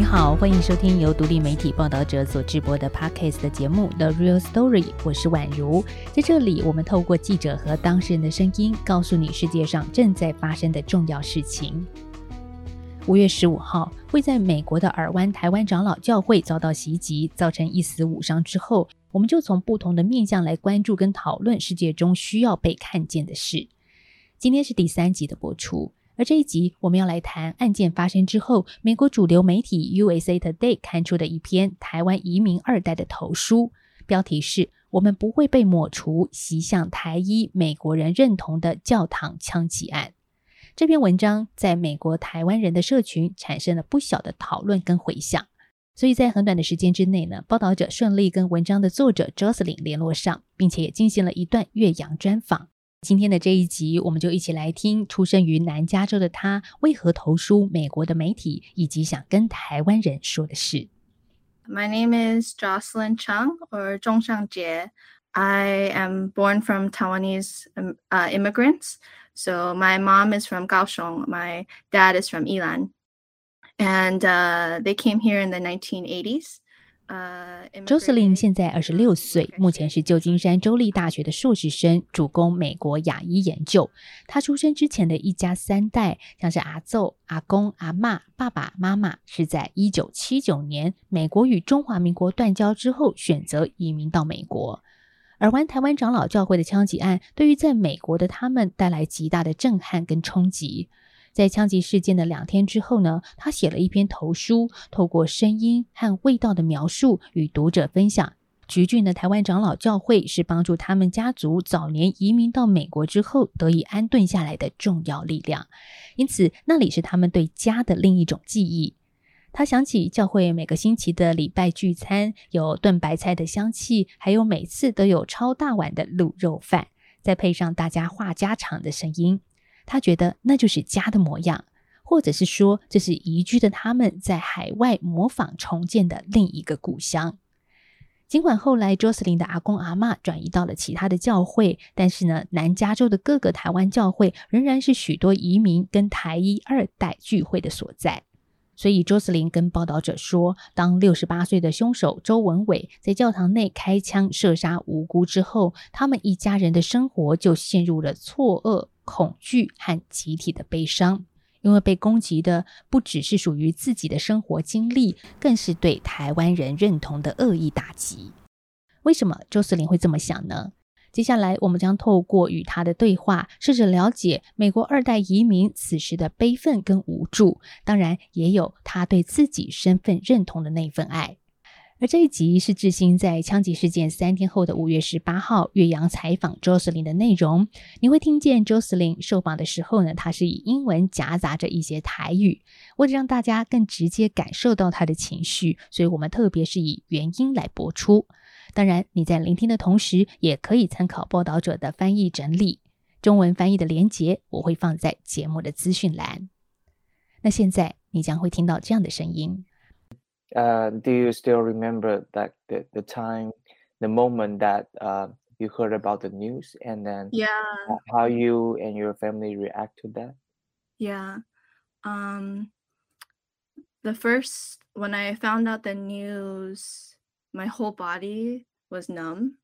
你好，欢迎收听由独立媒体报道者所直播的 Podcast 的节目《The Real Story》，我是宛如。在这里，我们透过记者和当事人的声音，告诉你世界上正在发生的重要事情。五月十五号，会在美国的尔湾台湾长老教会遭到袭击，造成一死五伤之后，我们就从不同的面向来关注跟讨论世界中需要被看见的事。今天是第三集的播出。而这一集我们要来谈案件发生之后，美国主流媒体 USA Today 刊出的一篇台湾移民二代的投书，标题是“我们不会被抹除，袭向台一美国人认同的教堂枪击案”。这篇文章在美国台湾人的社群产生了不小的讨论跟回响，所以在很短的时间之内呢，报道者顺利跟文章的作者 Jocelyn 联络上，并且也进行了一段岳阳专访。今天的这一集，我们就一起来听出生于南加州的他为何投书美国的媒体，以及想跟台湾人说的事。My name is Jocelyn Chung or Zhong Jie. I am born from Taiwanese um, uh, immigrants. So my mom is from Kaohsiung, my dad is from Ilan. And uh, they came here in the 1980s. Jocelyn 现在二十六岁，目前是旧金山州立大学的硕士生，主攻美国牙医研究。他出生之前的一家三代，像是阿奏、阿公、阿妈、爸爸妈妈，是在一九七九年美国与中华民国断交之后，选择移民到美国。而湾台湾长老教会的枪击案，对于在美国的他们带来极大的震撼跟冲击。在枪击事件的两天之后呢，他写了一篇投书，透过声音和味道的描述与读者分享。橘郡的台湾长老教会是帮助他们家族早年移民到美国之后得以安顿下来的重要力量，因此那里是他们对家的另一种记忆。他想起教会每个星期的礼拜聚餐，有炖白菜的香气，还有每次都有超大碗的卤肉饭，再配上大家话家常的声音。他觉得那就是家的模样，或者是说这是移居的他们在海外模仿重建的另一个故乡。尽管后来 Jocelyn 的阿公阿妈转移到了其他的教会，但是呢，南加州的各个台湾教会仍然是许多移民跟台一二代聚会的所在。所以 Jocelyn 跟报道者说，当六十八岁的凶手周文伟在教堂内开枪射杀无辜之后，他们一家人的生活就陷入了错愕。恐惧和集体的悲伤，因为被攻击的不只是属于自己的生活经历，更是对台湾人认同的恶意打击。为什么周思玲会这么想呢？接下来，我们将透过与他的对话，试着了解美国二代移民此时的悲愤跟无助，当然也有他对自己身份认同的那份爱。而这一集是志兴在枪击事件三天后的五月十八号岳阳采访 Jocelyn 的内容。你会听见 Jocelyn 受访的时候呢，他是以英文夹杂着一些台语，为了让大家更直接感受到他的情绪，所以我们特别是以原音来播出。当然，你在聆听的同时，也可以参考报道者的翻译整理，中文翻译的连结我会放在节目的资讯栏。那现在你将会听到这样的声音。Uh, do you still remember that the, the time the moment that uh, you heard about the news and then yeah. how you and your family react to that? Yeah. Um the first when i found out the news my whole body was numb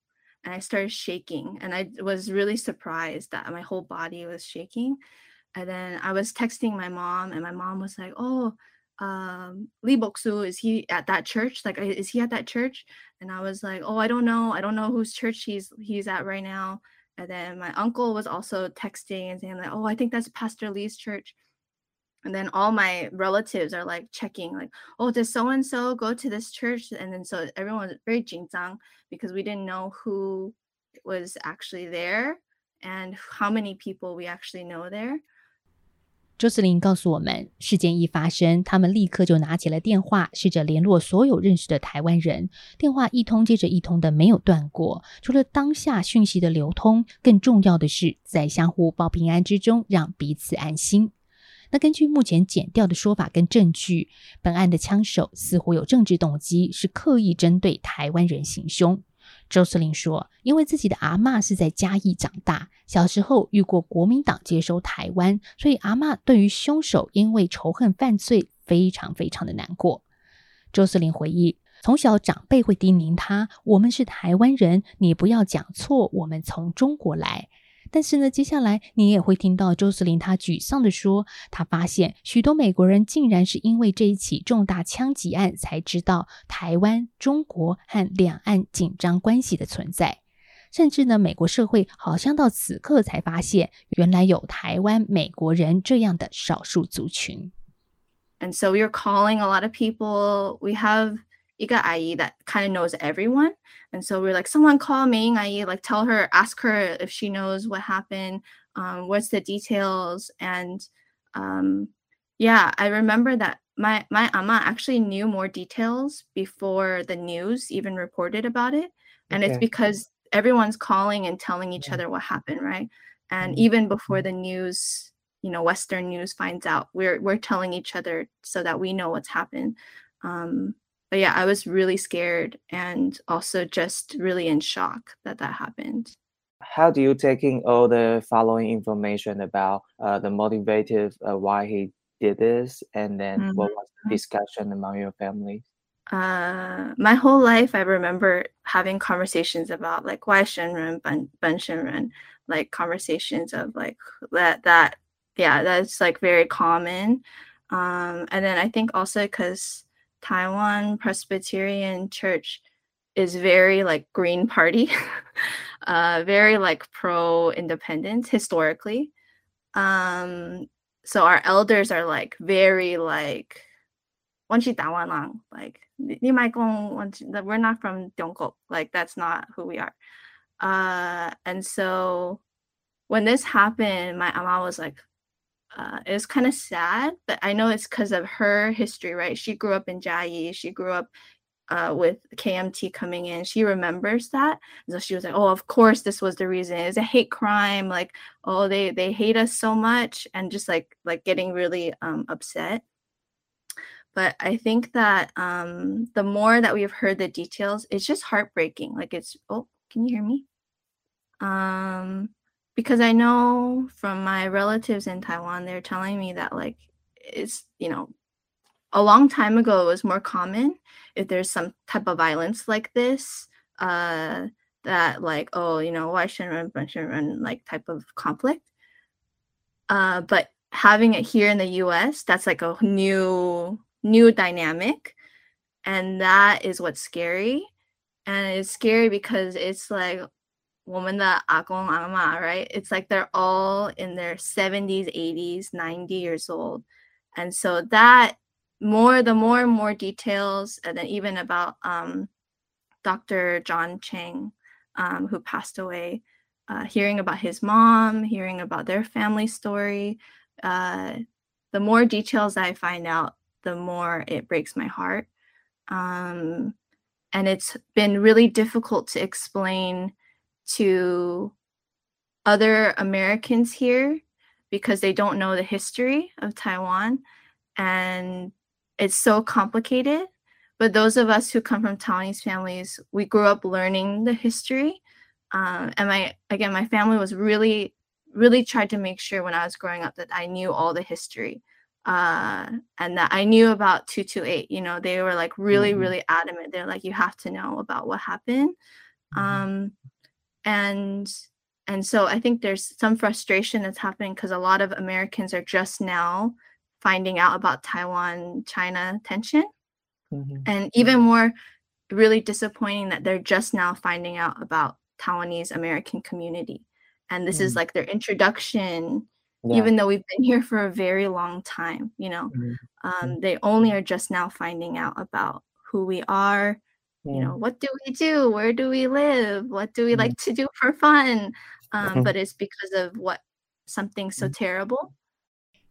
and i started shaking and i was really surprised that my whole body was shaking. And then i was texting my mom and my mom was like oh um Lee Boksu, is he at that church? Like is he at that church? And I was like, Oh, I don't know. I don't know whose church he's he's at right now. And then my uncle was also texting and saying like, Oh, I think that's Pastor Lee's church. And then all my relatives are like checking, like, oh, does so and so go to this church? And then so everyone was very jinzang because we didn't know who was actually there and how many people we actually know there. 周司令告诉我们，事件一发生，他们立刻就拿起了电话，试着联络所有认识的台湾人。电话一通接着一通的，没有断过。除了当下讯息的流通，更重要的是在相互报平安之中，让彼此安心。那根据目前剪掉的说法跟证据，本案的枪手似乎有政治动机，是刻意针对台湾人行凶。周司令说：“因为自己的阿妈是在嘉义长大，小时候遇过国民党接收台湾，所以阿妈对于凶手因为仇恨犯罪非常非常的难过。周司令回忆，从小长辈会叮咛他：“我们是台湾人，你不要讲错，我们从中国来。”但是呢，接下来你也会听到周思玲她沮丧的说：“他发现许多美国人竟然是因为这一起重大枪击案才知道台湾、中国和两岸紧张关系的存在，甚至呢，美国社会好像到此刻才发现，原来有台湾美国人这样的少数族群。” And so we were calling a lot of people. We have Ika IE that kind of knows everyone. And so we are like, someone call Ming IE, like tell her, ask her if she knows what happened, um, what's the details. And um, yeah, I remember that my my ama actually knew more details before the news even reported about it. And okay. it's because everyone's calling and telling each other what happened, right? And mm-hmm. even before the news, you know, Western news finds out, we're we're telling each other so that we know what's happened. Um, but yeah, I was really scared and also just really in shock that that happened. How do you taking all the following information about uh, the motivative uh, why he did this, and then mm-hmm. what was the discussion among your family? Uh, my whole life, I remember having conversations about like why Shenren, Ben, ben Shenren, like conversations of like that that yeah, that's like very common. Um, and then I think also because Taiwan Presbyterian Church is very like Green Party, uh, very like pro independence historically. Um, so our elders are like very like like we're not from Tiongkok, like that's not who we are. Uh, and so when this happened, my ama was like, uh, it was kind of sad, but I know it's because of her history, right? She grew up in Jiayi. She grew up uh, with KMT coming in. She remembers that, so she was like, "Oh, of course, this was the reason. It's a hate crime. Like, oh, they they hate us so much," and just like like getting really um, upset. But I think that um, the more that we've heard the details, it's just heartbreaking. Like, it's oh, can you hear me? Um, because I know from my relatives in Taiwan, they're telling me that like it's you know a long time ago it was more common if there's some type of violence like this uh that like oh you know why shouldn't run shouldn't run like type of conflict. Uh but having it here in the US that's like a new new dynamic and that is what's scary. And it's scary because it's like 我们的阿公阿妈, right? It's like they're all in their 70s, 80s, 90 years old. And so that more, the more and more details, and then even about um, Dr. John Chang, um, who passed away, uh, hearing about his mom, hearing about their family story, uh, the more details I find out, the more it breaks my heart. Um, and it's been really difficult to explain to other Americans here because they don't know the history of Taiwan and it's so complicated. But those of us who come from Taiwanese families, we grew up learning the history. Um, and my again, my family was really, really tried to make sure when I was growing up that I knew all the history. Uh, and that I knew about 228. You know, they were like really, mm-hmm. really adamant. They're like, you have to know about what happened. Mm-hmm. Um, and and so i think there's some frustration that's happening because a lot of americans are just now finding out about taiwan china tension mm-hmm. and even more really disappointing that they're just now finding out about taiwanese american community and this mm-hmm. is like their introduction yeah. even though we've been here for a very long time you know mm-hmm. um, mm-hmm. they only are just now finding out about who we are you know what do we do where do we live what do we like to do for fun um, but it's because of what something so terrible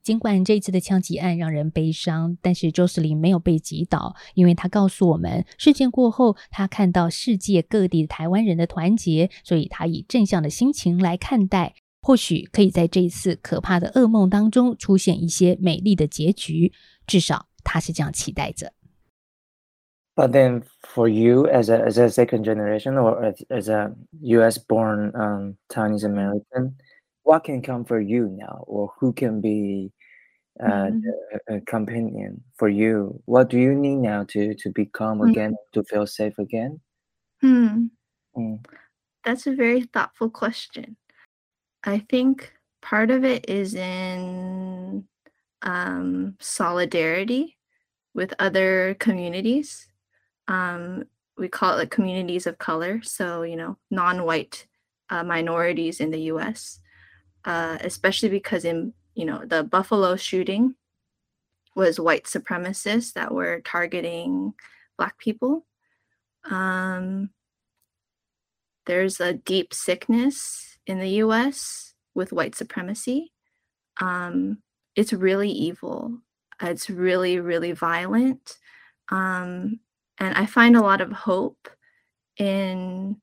尽管这次的枪击案让人悲伤，但是周世林没有被击倒，因为他告诉我们，事件过后，他看到世界各地台湾人的团结，所以他以正向的心情来看待，或许可以在这一次可怕的噩梦当中出现一些美丽的结局，至少他是这样期待着。But then, for you as a as a second generation or as, as a U.S. born um, Chinese American, what can come for you now, or who can be uh, Mhm. a, a companion for you. What do you need now to to be calm Mm. again, to feel safe again? Hmm. Mm. That's a very thoughtful question. I think part of it is in um, solidarity with other communities. Um, we call it like communities of color. So, you know, non white uh, minorities in the US, uh, especially because in, you know, the Buffalo shooting was white supremacists that were targeting Black people. Um, there's a deep sickness in the US with white supremacy. Um, it's really evil. It's really, really violent. Um, and I find a lot of hope in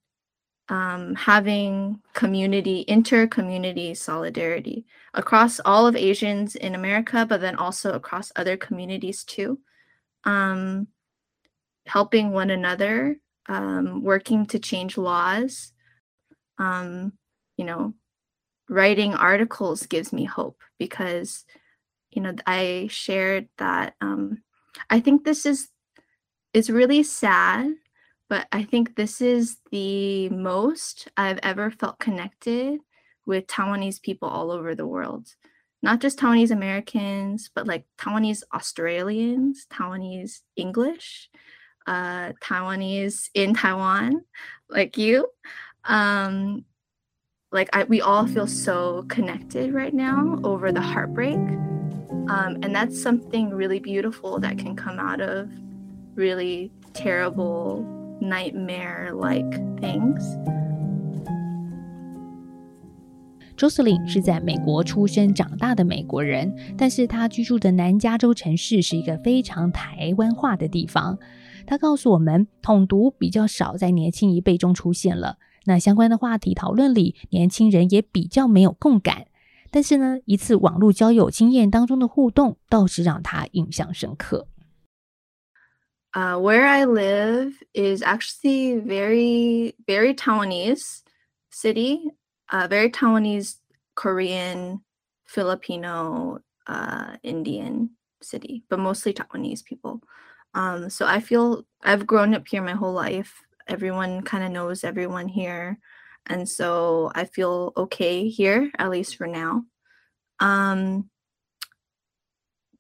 um, having community, inter community solidarity across all of Asians in America, but then also across other communities too. Um, helping one another, um, working to change laws. Um, you know, writing articles gives me hope because, you know, I shared that um, I think this is it's really sad, but I think this is the most I've ever felt connected with Taiwanese people all over the world. Not just Taiwanese Americans, but like Taiwanese Australians, Taiwanese English, uh, Taiwanese in Taiwan, like you. Um, like I, we all feel so connected right now over the heartbreak. Um, and that's something really beautiful that can come out of really terrible nightmare like things. Jocelyn 是在美国出生长大的美国人，但是她居住的南加州城市是一个非常台湾化的地方。她告诉我们，统独比较少在年轻一辈中出现了。那相关的话题讨论里，年轻人也比较没有共感。但是呢，一次网络交友经验当中的互动，倒是让她印象深刻。Uh, where I live is actually very, very Taiwanese city, uh, very Taiwanese, Korean, Filipino, uh, Indian city, but mostly Taiwanese people. Um, so I feel I've grown up here my whole life. Everyone kind of knows everyone here. And so I feel okay here, at least for now. Um,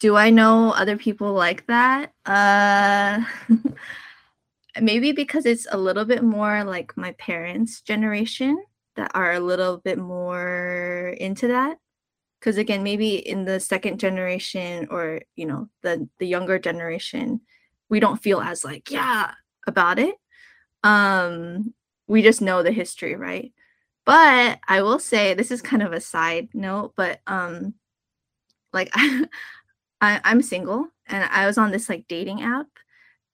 do I know other people like that? Uh maybe because it's a little bit more like my parents' generation that are a little bit more into that. Cuz again, maybe in the second generation or, you know, the the younger generation, we don't feel as like, yeah, about it. Um we just know the history, right? But I will say this is kind of a side note, but um like I'm single and I was on this like dating app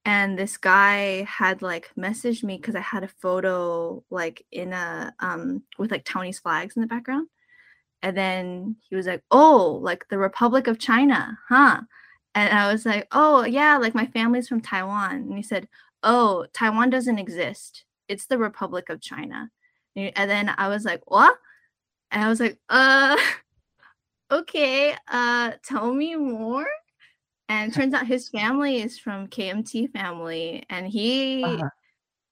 and this guy had like messaged me because I had a photo like in a um with like Tony's flags in the background. And then he was like, Oh, like the Republic of China, huh? And I was like, Oh yeah, like my family's from Taiwan. And he said, Oh, Taiwan doesn't exist. It's the Republic of China. And then I was like, What? And I was like, uh okay, uh, tell me more. And turns out his family is from KMT family, and he Uh-huh.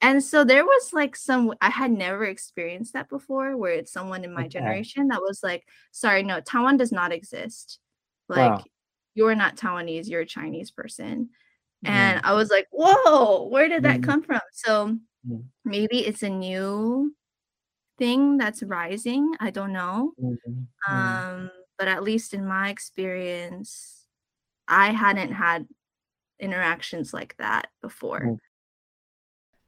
and so there was like some I had never experienced that before, where it's someone in my Okay. generation that was like, "Sorry, no, Taiwan does not exist. Like, Wow. you're not Taiwanese, you're a Chinese person." Mm. And I was like, "Whoa, where did that Mhm. come from?" So Mm. maybe it's a new thing that's rising. I don't know. Mhm. Mm. Um, but at least in my experience, I hadn't had interactions like that before. 嗯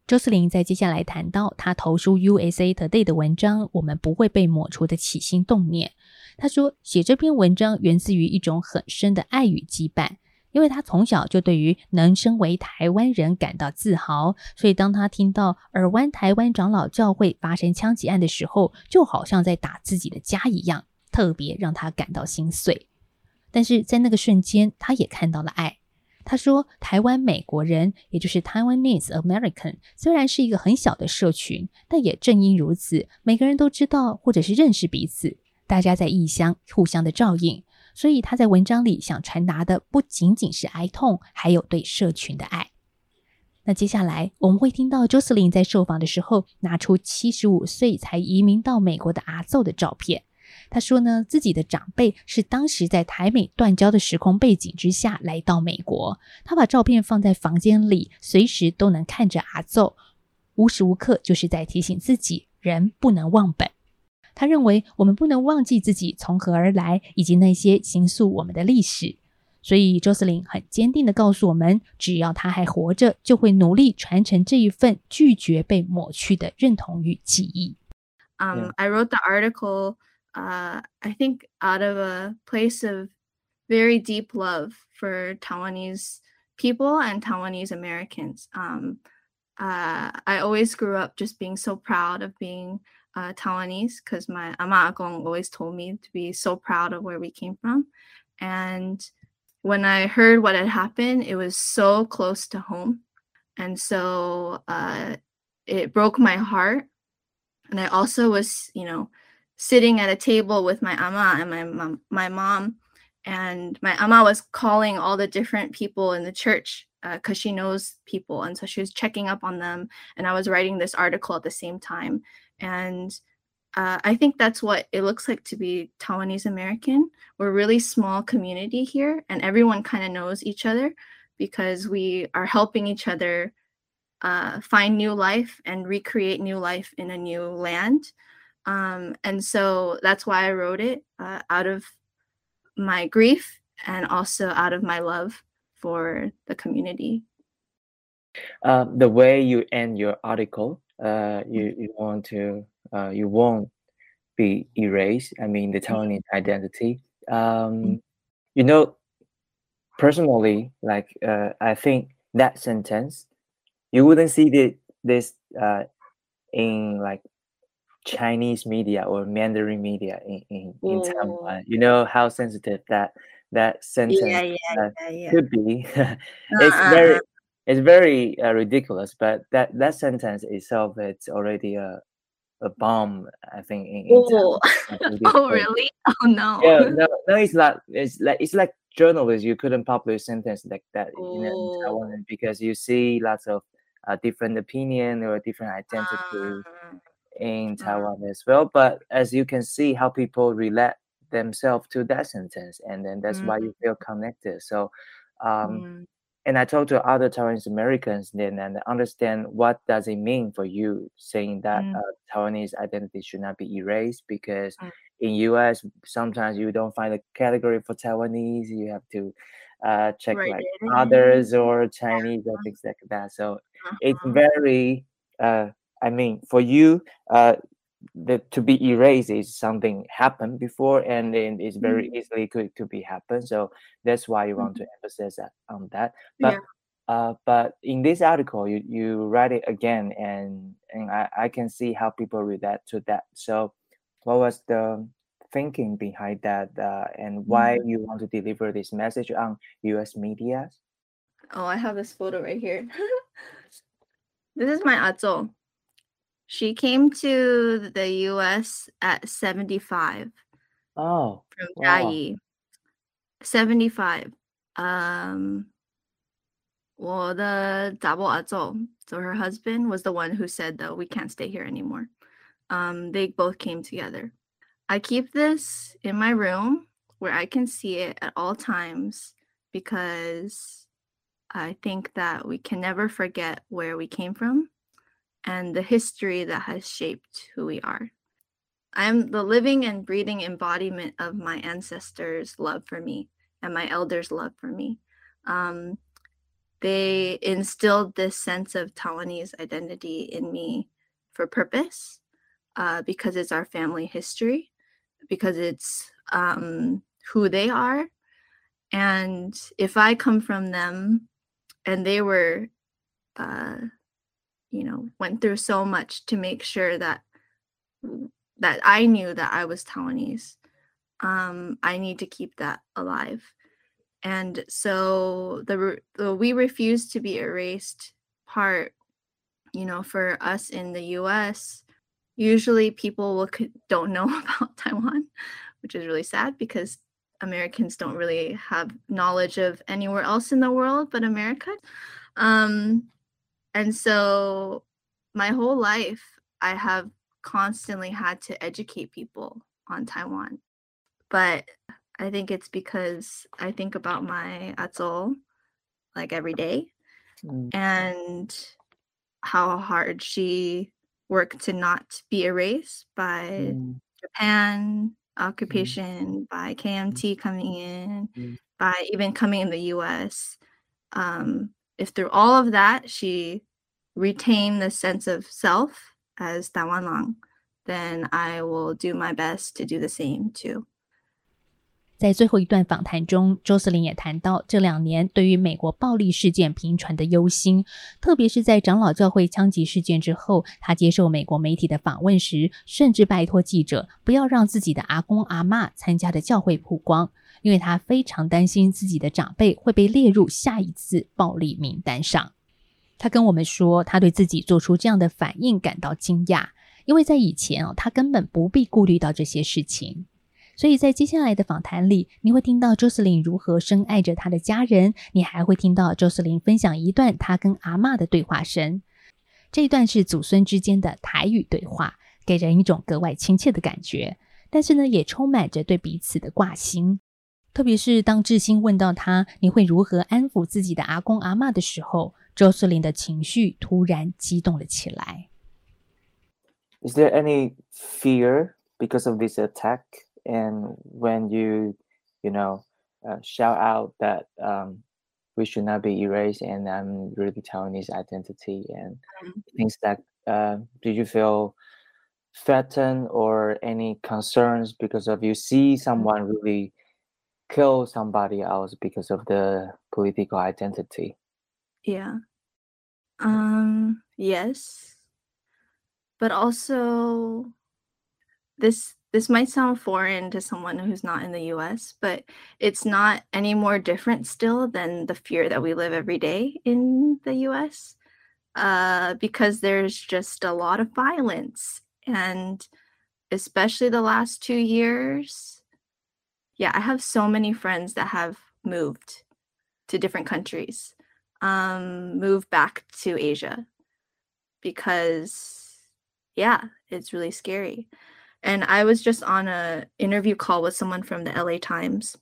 周斯林在接下来谈到他投书 USA Today 的文章《我们不会被抹除的起心动念》。他说，写这篇文章源自于一种很深的爱与羁绊，因为他从小就对于能身为台湾人感到自豪，所以当他听到尔湾台湾长老教会发生枪击案的时候，就好像在打自己的家一样，特别让他感到心碎。但是在那个瞬间，他也看到了爱。他说，台湾美国人，也就是 Taiwanese American，虽然是一个很小的社群，但也正因如此，每个人都知道或者是认识彼此，大家在异乡互相的照应，所以他在文章里想传达的不仅仅是哀痛，还有对社群的爱。那接下来我们会听到 Jocelyn 在受访的时候拿出七十五岁才移民到美国的阿奏的照片。他说呢，自己的长辈是当时在台美断交的时空背景之下来到美国。他把照片放在房间里，随时都能看着阿奏，无时无刻就是在提醒自己，人不能忘本。他认为我们不能忘记自己从何而来，以及那些形塑我们的历史。所以周斯林很坚定的告诉我们，只要他还活着，就会努力传承这一份拒绝被抹去的认同与记忆。Um, I wrote the article, uh, I think out of a place of very deep love for Taiwanese people and Taiwanese Americans. Um, uh, I always grew up just being so proud of being uh, Taiwanese because my ama agong always told me to be so proud of where we came from. And when I heard what had happened, it was so close to home. And so uh, it broke my heart. And I also was, you know, sitting at a table with my ama and my mom, my mom, and my ama was calling all the different people in the church because uh, she knows people, and so she was checking up on them. And I was writing this article at the same time, and uh, I think that's what it looks like to be Taiwanese American. We're a really small community here, and everyone kind of knows each other because we are helping each other uh, find new life and recreate new life in a new land. Um, and so that's why I wrote it uh, out of my grief and also out of my love for the community. Uh, the way you end your article, uh, you, you want to uh, you won't be erased. I mean, the Taiwanese identity. Um, you know, personally, like uh, I think that sentence, you wouldn't see the, this uh, in like Chinese media or Mandarin media in, in, in Taiwan. You know how sensitive that that sentence yeah, yeah, uh, yeah, could be. it's uh, very it's very uh, ridiculous, but that that sentence itself it's already a a bomb. I think. In, in oh, oh really? Oh no. Yeah, no, no, it's not. It's like it's like journalists. You couldn't publish sentence like that oh. in, in Taiwan because you see lots of uh, different opinion or different identity uh, in. Taiwan as well. But as you can see, how people relate themselves to that sentence, and then that's why you feel connected. So. Um, mm and I talk to other Taiwanese Americans then and understand what does it mean for you saying that mm. uh, Taiwanese identity should not be erased because mm. in US sometimes you don't find a category for Taiwanese you have to uh, check right. like others or Chinese or things like that so uh-huh. it's very uh, I mean for you uh, the to be erased is something happened before and then it's very mm-hmm. easily could to be happen so that's why you want mm-hmm. to emphasize that on that but yeah. uh, but in this article you you write it again and and I, I can see how people relate to that so what was the thinking behind that uh, and why mm-hmm. you want to deliver this message on us media oh i have this photo right here this is my azo she came to the US at 75. Oh. From wow. 75. Um well Azo, so her husband was the one who said though we can't stay here anymore. Um they both came together. I keep this in my room where I can see it at all times because I think that we can never forget where we came from and the history that has shaped who we are. I'm the living and breathing embodiment of my ancestors' love for me and my elders' love for me. Um, they instilled this sense of Taiwanese identity in me for purpose uh, because it's our family history, because it's um, who they are. And if I come from them and they were uh, you know went through so much to make sure that that I knew that I was Taiwanese. Um, I need to keep that alive. And so the, the we refuse to be erased part, you know, for us in the U.S. Usually people will don't know about Taiwan, which is really sad because Americans don't really have knowledge of anywhere else in the world but America. Um, and so my whole life, I have constantly had to educate people on Taiwan. But I think it's because I think about my Atol like every day mm. and how hard she worked to not be erased by mm. Japan mm. occupation, mm. by KMT coming in, mm. by even coming in the US. Um, if through all of that she retain the sense of self as Dawan Long, then I will do my best to do the same too. 在最后一段访谈中，周斯林也谈到这两年对于美国暴力事件频传的忧心，特别是在长老教会枪击事件之后，他接受美国媒体的访问时，甚至拜托记者不要让自己的阿公阿妈参加的教会曝光，因为他非常担心自己的长辈会被列入下一次暴力名单上。他跟我们说，他对自己做出这样的反应感到惊讶，因为在以前哦，他根本不必顾虑到这些事情。所以在接下来的访谈里，你会听到周斯林如何深爱着他的家人，你还会听到周斯林分享一段他跟阿妈的对话声。这一段是祖孙之间的台语对话，给人一种格外亲切的感觉，但是呢，也充满着对彼此的挂心。特别是当志兴问到他你会如何安抚自己的阿公阿妈的时候，周斯林的情绪突然激动了起来。Is there any fear because of this attack? and when you you know uh, shout out that um, we should not be erased and i'm really Taiwanese identity and mm-hmm. things like uh, do you feel threatened or any concerns because of you see someone mm-hmm. really kill somebody else because of the political identity yeah um yes but also this this might sound foreign to someone who's not in the US, but it's not any more different still than the fear that we live every day in the US uh, because there's just a lot of violence. And especially the last two years, yeah, I have so many friends that have moved to different countries, um, moved back to Asia because, yeah, it's really scary. And i was just on a interview call with someone from the la times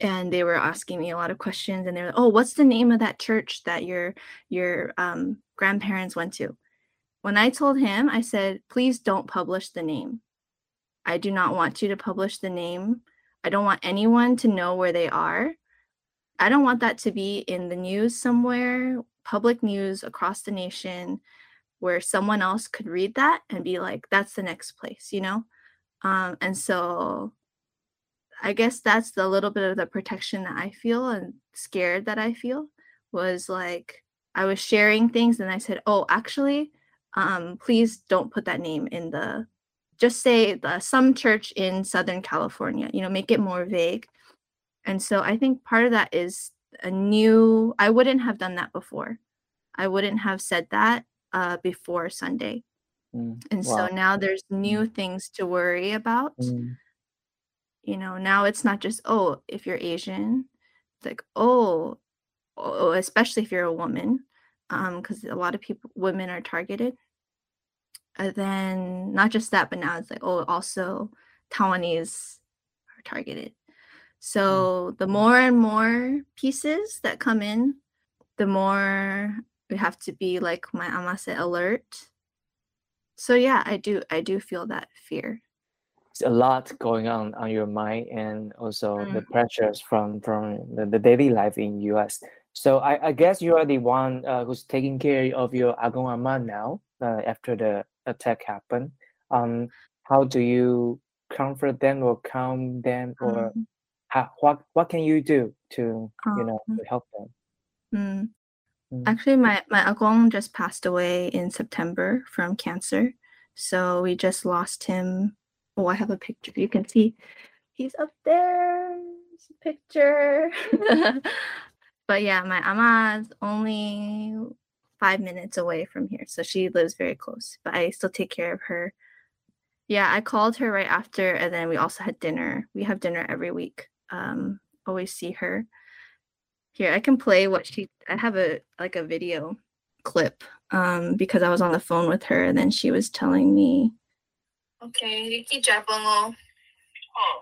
and they were asking me a lot of questions and they were oh what's the name of that church that your your um, grandparents went to? When i told him i said please don't publish the name. I do not want you to publish the name. I don't want anyone to know where they are i don't want that to be in the news somewhere public news across the nation where someone else could read that and be like that's the next place you know? Um, and so i guess that's the little bit of the protection that i feel and scared that i feel was like i was sharing things and i said oh actually um, please don't put that name in the just say the some church in southern california you know make it more vague and so i think part of that is a new i wouldn't have done that before i wouldn't have said that uh, before Sunday. Mm, and wow. so now there's new mm. things to worry about. Mm. You know, now it's not just, oh, if you're Asian, it's like, oh, oh especially if you're a woman, because um, a lot of people, women are targeted. And then not just that, but now it's like, oh, also Taiwanese are targeted. Mm. So the more and more pieces that come in, the more we have to be like my amase alert. So yeah i do i do feel that fear. It's a lot going on on your mind and also mm. the pressures from from the, the, daily life in us so i, I guess you are the one uh, who's taking care of your agong ama now uh, after the attack happened. Um how do you comfort them or calm them or um, how, what what can you do to you know to help them mm. Mm. Actually, my my agong just passed away in September from cancer, so we just lost him. Oh, I have a picture. You can see he's up there. Picture. but yeah, my ama is only five minutes away from here, so she lives very close. But I still take care of her. yeah, I called her right after, and then we also had dinner. We have dinner every week. Um, always see her. Here, I can play what she. I have a like a video clip um because I was on the phone with her, and then she was telling me. Okay, Ricky Japango. Oh,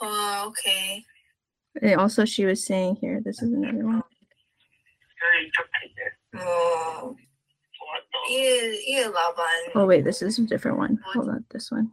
Oh, okay. And also, she was saying here. This is another one. Oh. Oh wait, this is a different one. Hold on, this one.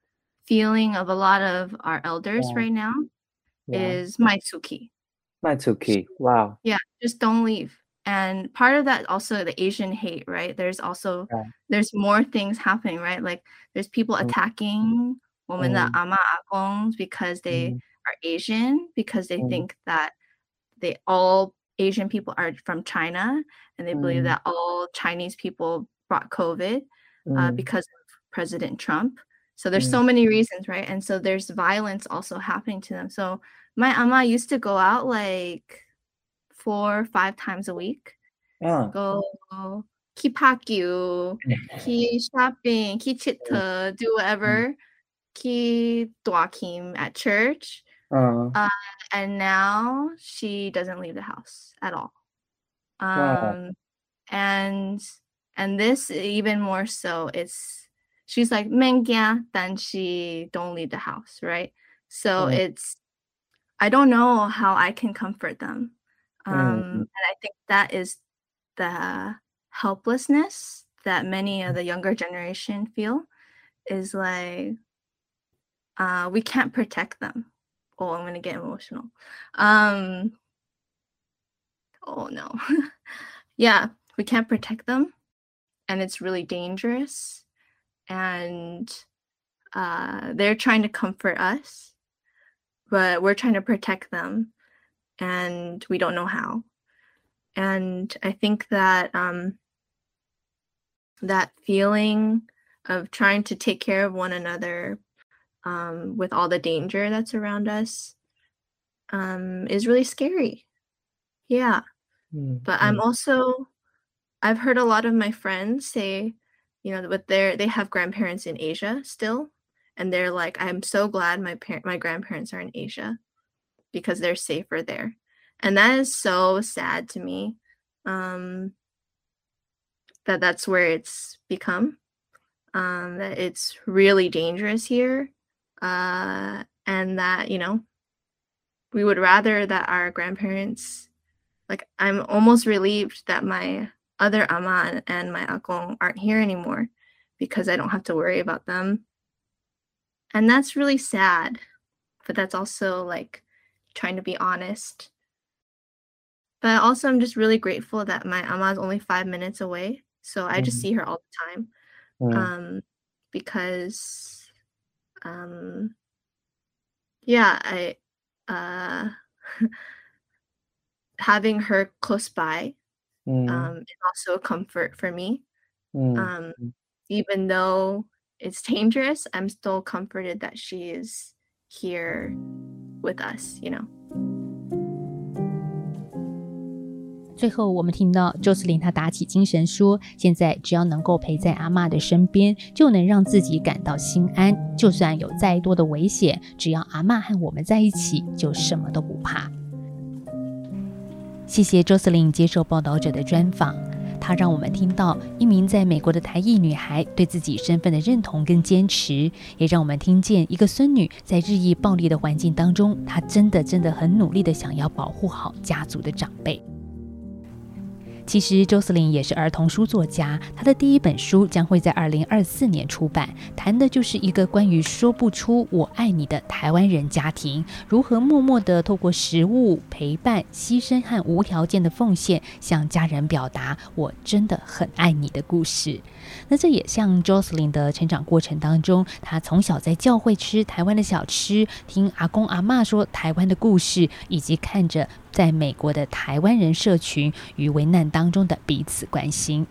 feeling of a lot of our elders yeah. right now yeah. is Maitsuki. Maitsuki. Wow. Yeah, just don't leave. And part of that also the Asian hate, right? There's also yeah. there's more things happening, right? Like there's people mm. attacking women that ama agongs because they mm. are Asian because they mm. think that they all Asian people are from China and they believe that all Chinese people brought COVID uh, mm. because of President Trump. So there's mm. so many reasons, right? And so there's violence also happening to them. So my ama used to go out like four or five times a week. Yeah. Go keep hakyu, keep shopping, keep chit do whatever, mm. keep dwakim at church. Uh, uh, and now she doesn't leave the house at all. Um, wow. and and this even more so it's she's like mengya then she don't leave the house right? So mm. it's i don't know how i can comfort them um mm. and i think that is the helplessness that many of the younger generation feel is like uh we can't protect them. Oh i'm gonna get emotional. Um oh no. Yeah we can't protect them and it's really dangerous and uh, they're trying to comfort us but we're trying to protect them and we don't know how. And i think that um, that feeling of trying to take care of one another um, with all the danger that's around us um, is really scary. Yeah. Mm-hmm. but i'm also I've heard a lot of my friends say, you know, but they're they have grandparents in Asia still, and they're like, I'm so glad my parent my grandparents are in Asia because they're safer there. And that is so sad to me. Um that that's where it's become. Um that it's really dangerous here. Uh and that, you know, we would rather that our grandparents like I'm almost relieved that my other ama and my akong aren't here anymore because I don't have to worry about them. And that's really sad, but that's also like trying to be honest. But also, I'm just really grateful that my ama is only five minutes away. So I mm-hmm. just see her all the time. Mm-hmm. Um, because, um, yeah, I, uh, having her close by mm. um, is also a comfort for me. Mm. Um, mm. even though it's dangerous, I'm still comforted that she is here with us, you know. 最后，我们听到周思玲她打起精神说：“现在只要能够陪在阿妈的身边，就能让自己感到心安。就算有再多的危险，只要阿妈和我们在一起，就什么都不怕。” ”谢谢周司令接受报道者的专访，他让我们听到一名在美国的台裔女孩对自己身份的认同跟坚持，也让我们听见一个孙女在日益暴力的环境当中，她真的真的很努力的想要保护好家族的长辈。其实周思林也是儿童书作家，他的第一本书将会在二零二四年出版，谈的就是一个关于说不出“我爱你”的台湾人家庭，如何默默地透过食物陪伴、牺牲和无条件的奉献，向家人表达“我真的很爱你”的故事。那这也像 Jocelyn 的成长过程当中，她从小在教会吃台湾的小吃，听阿公阿妈说台湾的故事，以及看着在美国的台湾人社群与危难当中的彼此关心。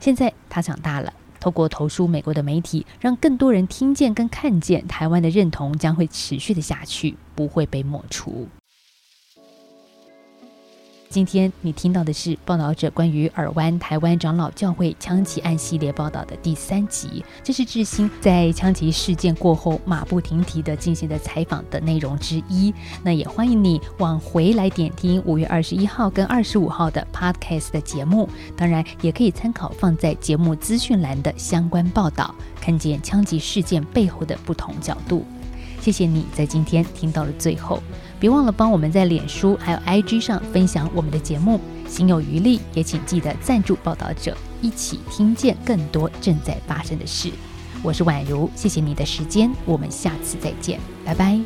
现在她长大了，透过投书美国的媒体，让更多人听见跟看见台湾的认同将会持续的下去，不会被抹除。今天你听到的是报道者关于尔湾台湾长老教会枪击案系列报道的第三集，这是志兴在枪击事件过后马不停蹄的进行的采访的内容之一。那也欢迎你往回来点听五月二十一号跟二十五号的 Podcast 的节目，当然也可以参考放在节目资讯栏的相关报道，看见枪击事件背后的不同角度。谢谢你在今天听到了最后。别忘了帮我们在脸书还有 IG 上分享我们的节目，心有余力也请记得赞助报道者，一起听见更多正在发生的事。我是宛如，谢谢你的时间，我们下次再见，拜拜。